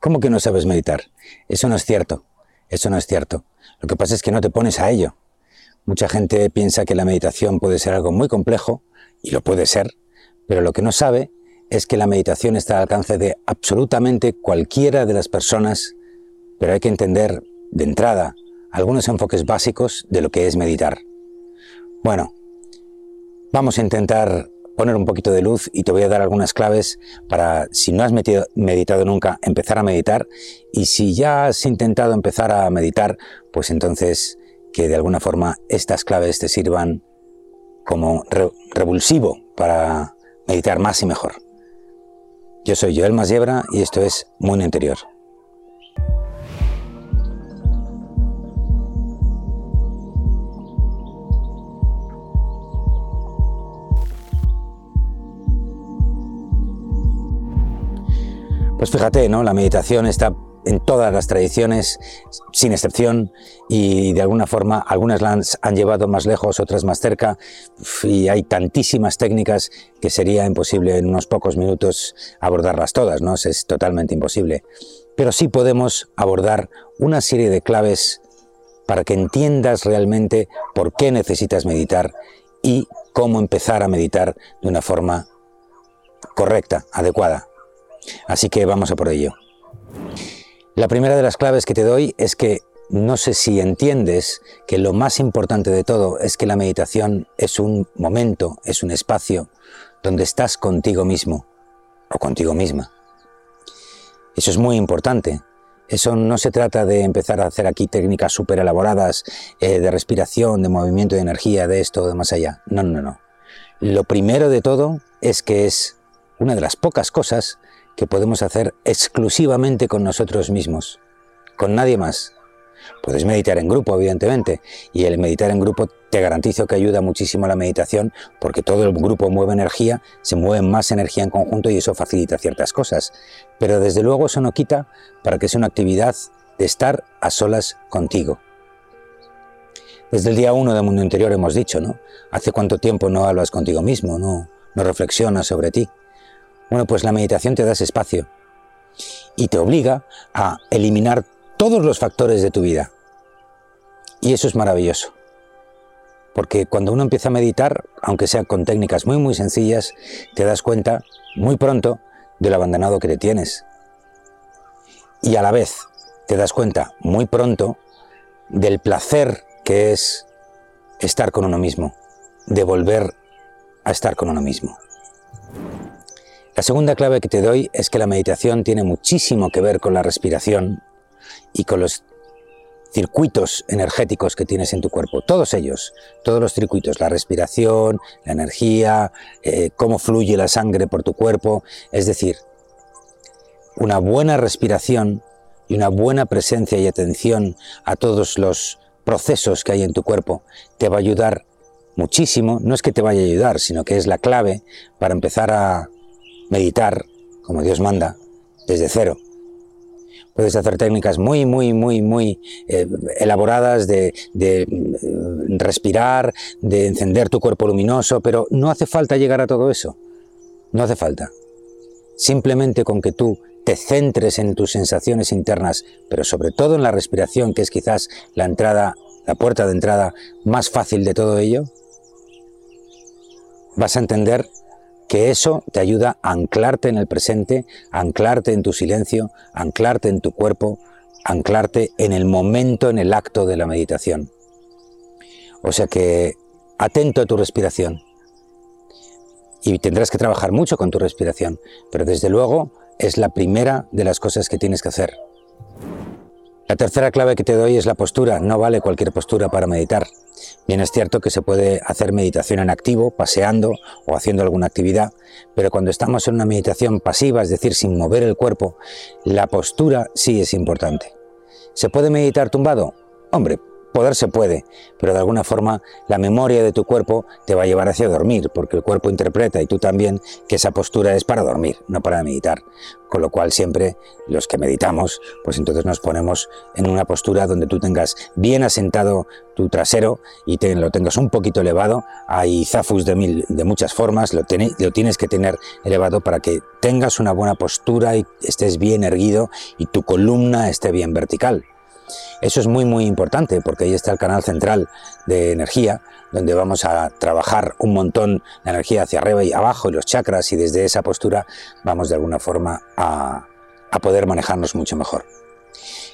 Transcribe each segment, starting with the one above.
¿Cómo que no sabes meditar? Eso no es cierto, eso no es cierto. Lo que pasa es que no te pones a ello. Mucha gente piensa que la meditación puede ser algo muy complejo, y lo puede ser, pero lo que no sabe es que la meditación está al alcance de absolutamente cualquiera de las personas, pero hay que entender de entrada algunos enfoques básicos de lo que es meditar. Bueno, vamos a intentar poner un poquito de luz y te voy a dar algunas claves para, si no has meditado nunca, empezar a meditar y si ya has intentado empezar a meditar, pues entonces que de alguna forma estas claves te sirvan como revulsivo para meditar más y mejor. Yo soy Joel Masiebra y esto es Mundo Interior. Pues fíjate, ¿no? La meditación está en todas las tradiciones, sin excepción, y de alguna forma algunas las han llevado más lejos, otras más cerca, y hay tantísimas técnicas que sería imposible en unos pocos minutos abordarlas todas, ¿no? Es totalmente imposible. Pero sí podemos abordar una serie de claves para que entiendas realmente por qué necesitas meditar y cómo empezar a meditar de una forma correcta, adecuada. Así que vamos a por ello. La primera de las claves que te doy es que no sé si entiendes que lo más importante de todo es que la meditación es un momento, es un espacio donde estás contigo mismo o contigo misma. Eso es muy importante. Eso no se trata de empezar a hacer aquí técnicas súper elaboradas eh, de respiración, de movimiento de energía, de esto, de más allá. No, no, no. Lo primero de todo es que es una de las pocas cosas que podemos hacer exclusivamente con nosotros mismos, con nadie más. Puedes meditar en grupo, evidentemente, y el meditar en grupo te garantizo que ayuda muchísimo a la meditación porque todo el grupo mueve energía, se mueve más energía en conjunto y eso facilita ciertas cosas. Pero desde luego eso no quita para que sea una actividad de estar a solas contigo. Desde el día uno del mundo interior hemos dicho, ¿no? ¿Hace cuánto tiempo no hablas contigo mismo, no, no reflexionas sobre ti? Bueno, pues la meditación te da ese espacio y te obliga a eliminar todos los factores de tu vida. Y eso es maravilloso. Porque cuando uno empieza a meditar, aunque sea con técnicas muy muy sencillas, te das cuenta muy pronto del abandonado que te tienes. Y a la vez te das cuenta muy pronto del placer que es estar con uno mismo, de volver a estar con uno mismo. La segunda clave que te doy es que la meditación tiene muchísimo que ver con la respiración y con los circuitos energéticos que tienes en tu cuerpo, todos ellos, todos los circuitos, la respiración, la energía, eh, cómo fluye la sangre por tu cuerpo, es decir, una buena respiración y una buena presencia y atención a todos los procesos que hay en tu cuerpo te va a ayudar muchísimo, no es que te vaya a ayudar, sino que es la clave para empezar a meditar como Dios manda, desde cero. Puedes hacer técnicas muy, muy, muy, muy eh, elaboradas de, de mm, respirar, de encender tu cuerpo luminoso, pero no hace falta llegar a todo eso. No hace falta. Simplemente con que tú te centres en tus sensaciones internas, pero sobre todo en la respiración, que es quizás la entrada, la puerta de entrada más fácil de todo ello, vas a entender que eso te ayuda a anclarte en el presente, anclarte en tu silencio, anclarte en tu cuerpo, anclarte en el momento, en el acto de la meditación. O sea que atento a tu respiración. Y tendrás que trabajar mucho con tu respiración, pero desde luego es la primera de las cosas que tienes que hacer. La tercera clave que te doy es la postura. No vale cualquier postura para meditar. Bien es cierto que se puede hacer meditación en activo, paseando o haciendo alguna actividad, pero cuando estamos en una meditación pasiva, es decir, sin mover el cuerpo, la postura sí es importante. ¿Se puede meditar tumbado? Hombre, poder se puede, pero de alguna forma la memoria de tu cuerpo te va a llevar hacia dormir, porque el cuerpo interpreta y tú también que esa postura es para dormir, no para meditar. Con lo cual siempre los que meditamos, pues entonces nos ponemos en una postura donde tú tengas bien asentado tu trasero y te, lo tengas un poquito elevado. Hay zafus de, mil, de muchas formas, lo, lo tienes que tener elevado para que tengas una buena postura y estés bien erguido y tu columna esté bien vertical. Eso es muy muy importante porque ahí está el canal central de energía donde vamos a trabajar un montón la energía hacia arriba y abajo y los chakras y desde esa postura vamos de alguna forma a, a poder manejarnos mucho mejor.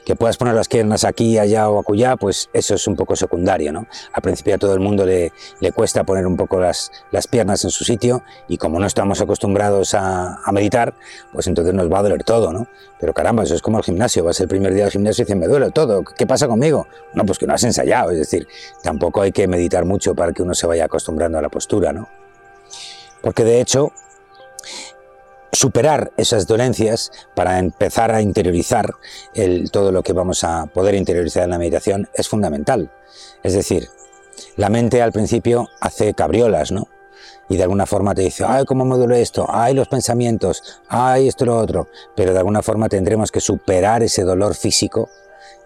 Que puedas poner las piernas aquí, allá o acullá, pues eso es un poco secundario, ¿no? Al principio a todo el mundo le, le cuesta poner un poco las, las, piernas en su sitio y como no estamos acostumbrados a, a, meditar, pues entonces nos va a doler todo, ¿no? Pero caramba, eso es como el gimnasio, vas el primer día al gimnasio y dices, me duele todo, ¿qué pasa conmigo? No, pues que no has ensayado, es decir, tampoco hay que meditar mucho para que uno se vaya acostumbrando a la postura, ¿no? Porque de hecho, superar esas dolencias para empezar a interiorizar el, todo lo que vamos a poder interiorizar en la meditación es fundamental. Es decir, la mente al principio hace cabriolas, ¿no? Y de alguna forma te dice, ay, cómo me esto, ay, los pensamientos, ay, esto lo otro. Pero de alguna forma tendremos que superar ese dolor físico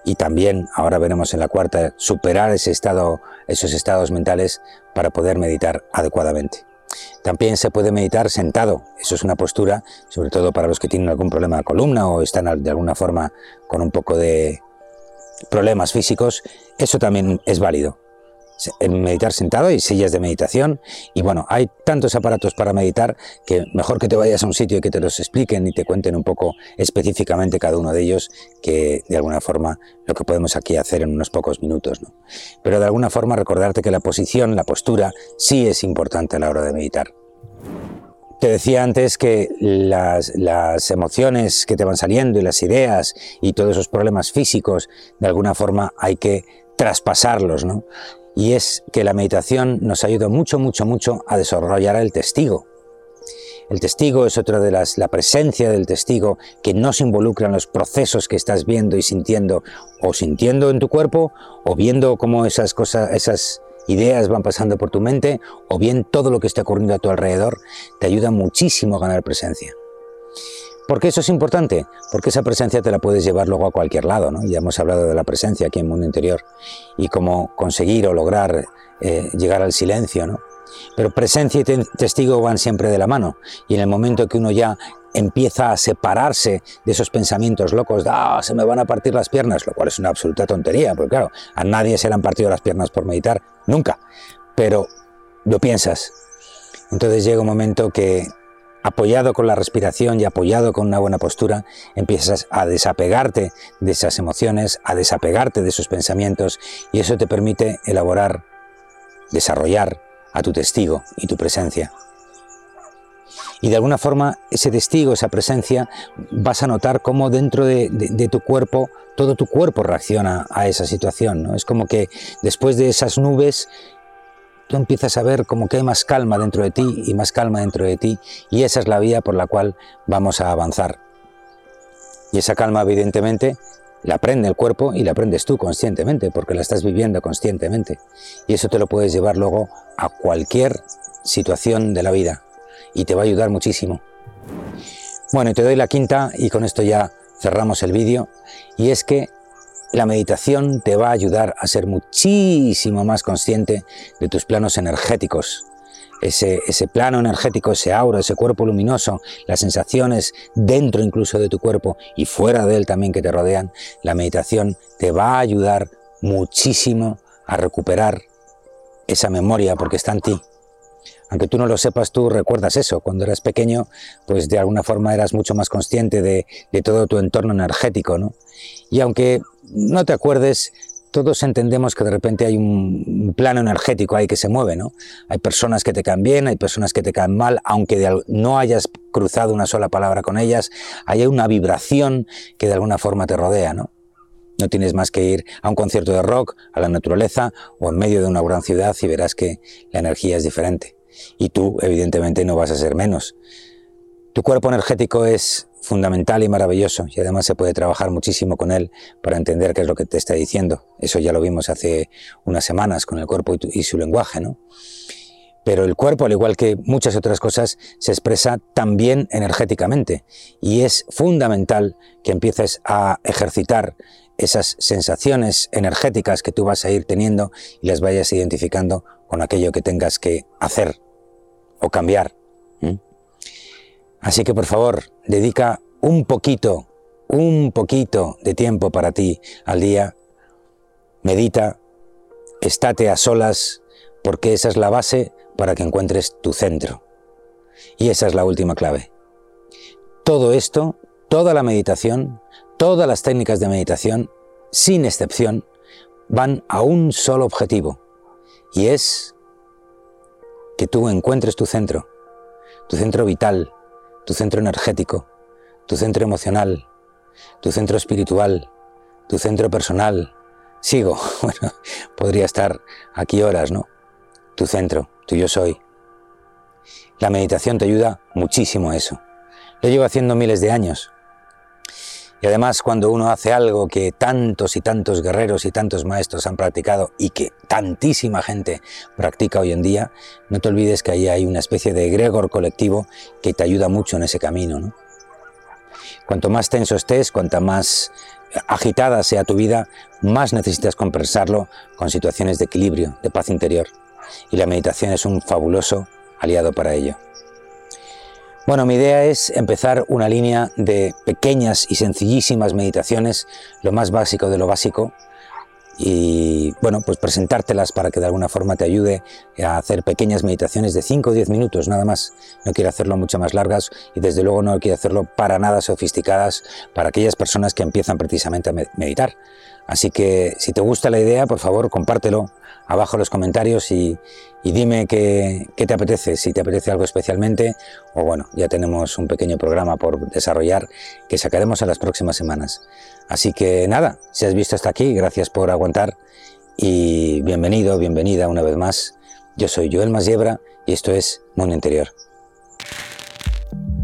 y también, ahora veremos en la cuarta, superar ese estado, esos estados mentales para poder meditar adecuadamente. También se puede meditar sentado, eso es una postura, sobre todo para los que tienen algún problema de columna o están de alguna forma con un poco de problemas físicos, eso también es válido meditar sentado, hay sillas de meditación y bueno, hay tantos aparatos para meditar que mejor que te vayas a un sitio y que te los expliquen y te cuenten un poco específicamente cada uno de ellos que de alguna forma lo que podemos aquí hacer en unos pocos minutos. ¿no? Pero de alguna forma recordarte que la posición, la postura sí es importante a la hora de meditar. Te decía antes que las, las, emociones que te van saliendo y las ideas y todos esos problemas físicos, de alguna forma hay que traspasarlos, ¿no? Y es que la meditación nos ayuda mucho, mucho, mucho a desarrollar el testigo. El testigo es otra de las, la presencia del testigo que no se involucra en los procesos que estás viendo y sintiendo, o sintiendo en tu cuerpo, o viendo cómo esas cosas, esas ideas van pasando por tu mente, o bien todo lo que está ocurriendo a tu alrededor, te ayuda muchísimo a ganar presencia. ¿Por qué eso es importante? Porque esa presencia te la puedes llevar luego a cualquier lado, ¿no? Ya hemos hablado de la presencia aquí en Mundo Interior y cómo conseguir o lograr eh, llegar al silencio, ¿no? Pero presencia y testigo van siempre de la mano y en el momento que uno ya empieza a separarse de esos pensamientos locos, de, ah, se me van a partir las piernas, lo cual es una absoluta tontería, porque claro, a nadie se le han partido las piernas por meditar, nunca, pero lo piensas. Entonces llega un momento que apoyado con la respiración y apoyado con una buena postura, empiezas a desapegarte de esas emociones, a desapegarte de esos pensamientos y eso te permite elaborar, desarrollar a tu testigo y tu presencia. Y de alguna forma ese testigo, esa presencia, vas a notar cómo dentro de, tu cuerpo, todo tu cuerpo reacciona a esa situación. Es como que después de esas nubes tú empiezas a ver como que hay más calma dentro de ti y más calma dentro de ti y esa es la vía por la cual vamos a avanzar. Y esa calma evidentemente la aprende el cuerpo y la aprendes tú conscientemente porque la estás viviendo conscientemente y eso te lo puedes llevar luego a cualquier situación de la vida y te va a ayudar muchísimo. Bueno, y te doy la quinta y con esto ya cerramos el vídeo y es que la meditación te va a ayudar a ser muchísimo más consciente de tus planos energéticos. Ese, plano energético, ese aura, ese cuerpo luminoso, las sensaciones dentro incluso de tu cuerpo y fuera de él también que te rodean, la meditación te va a ayudar muchísimo a recuperar esa memoria porque está en ti. Aunque tú no lo sepas, tú recuerdas eso. Cuando eras pequeño, pues de alguna forma eras mucho más consciente de, de todo tu entorno energético, ¿no? Y aunque no te acuerdes, todos entendemos que de repente hay un plano energético ahí que se mueve, ¿no? Hay personas que te caen bien, hay personas que te caen mal, aunque no hayas cruzado una sola palabra con ellas, hay una vibración que de alguna forma te rodea, ¿no? No tienes más que ir a un concierto de rock, a la naturaleza o en medio de una gran ciudad y verás que la energía es diferente. Y tú, evidentemente, no vas a ser menos. Tu cuerpo energético es fundamental y maravilloso y además se puede trabajar muchísimo con él para entender qué es lo que te está diciendo. Eso ya lo vimos hace unas semanas con el cuerpo y, su lenguaje, ¿no? Pero el cuerpo, al igual que muchas otras cosas, se expresa también energéticamente y es fundamental que empieces a ejercitar esas sensaciones energéticas que tú vas a ir teniendo y las vayas identificando con aquello que tengas que hacer o cambiar. Así que por favor, dedica un poquito, un poquito de tiempo para ti al día. Medita, estate a solas, porque esa es la base para que encuentres tu centro. Y esa es la última clave. Todo esto, toda la meditación, todas las técnicas de meditación, sin excepción, van a un solo objetivo, y es que tú encuentres tu centro, tu centro vital, tu centro energético, tu centro emocional, tu centro espiritual, tu centro personal. Sigo, bueno, podría estar aquí horas, ¿no? Tu centro, tu yo soy. La meditación te ayuda muchísimo a eso. Lo llevo haciendo miles de años. Y además cuando uno hace algo que tantos y tantos guerreros y tantos maestros han practicado y que tantísima gente practica hoy en día, no te olvides que ahí hay una especie de egregor colectivo que te ayuda mucho en ese camino. ¿no? Cuanto más tenso estés, cuanta más agitada sea tu vida, más necesitas compensarlo con situaciones de equilibrio, de paz interior. Y la meditación es un fabuloso aliado para ello. Bueno, mi idea es empezar una línea de pequeñas y sencillísimas meditaciones, lo más básico de lo básico, y bueno, pues presentártelas para que de alguna forma te ayude a hacer pequeñas meditaciones de 5 o 10 minutos, nada más. No quiero hacerlo mucho más largas y desde luego no quiero hacerlo para nada sofisticadas para aquellas personas que empiezan precisamente a meditar. Así que si te gusta la idea, por favor, compártelo abajo en los comentarios y, dime qué, te apetece, si te apetece algo especialmente o bueno, ya tenemos un pequeño programa por desarrollar que sacaremos en las próximas semanas. Así que nada, si has visto hasta aquí, gracias por aguantar y bienvenido, bienvenida una vez más. Yo soy Joel Masiebra y esto es Mundo Interior.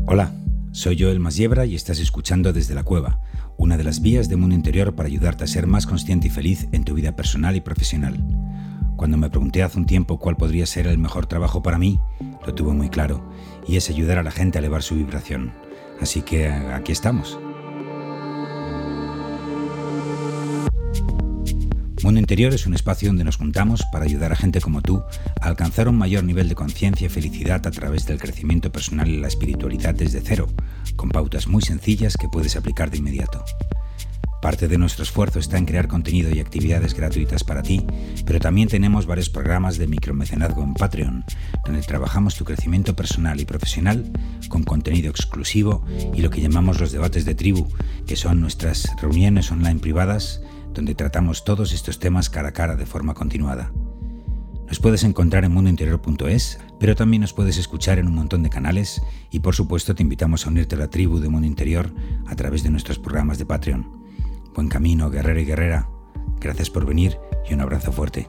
Hola, soy Joel Masiebra y estás escuchando desde la cueva una de las vías de mundo interior para ayudarte a ser más consciente y feliz en tu vida personal y profesional. Cuando me pregunté hace un tiempo cuál podría ser el mejor trabajo para mí, lo tuve muy claro, y es ayudar a la gente a elevar su vibración. Así que aquí estamos. Mundo Interior es un espacio donde nos juntamos para ayudar a gente como tú a alcanzar un mayor nivel de conciencia y felicidad a través del crecimiento personal y la espiritualidad desde cero, con pautas muy sencillas que puedes aplicar de inmediato. Parte de nuestro esfuerzo está en crear contenido y actividades gratuitas para ti, pero también tenemos varios programas de micromecenazgo en Patreon, donde trabajamos tu crecimiento personal y profesional con contenido exclusivo y lo que llamamos los debates de tribu, que son nuestras reuniones online privadas donde tratamos todos estos temas cara a cara de forma continuada. Nos puedes encontrar en mundointerior.es, pero también nos puedes escuchar en un montón de canales y por supuesto te invitamos a unirte a la tribu de Mundo Interior a través de nuestros programas de Patreon. Buen camino, guerrero y guerrera. Gracias por venir y un abrazo fuerte.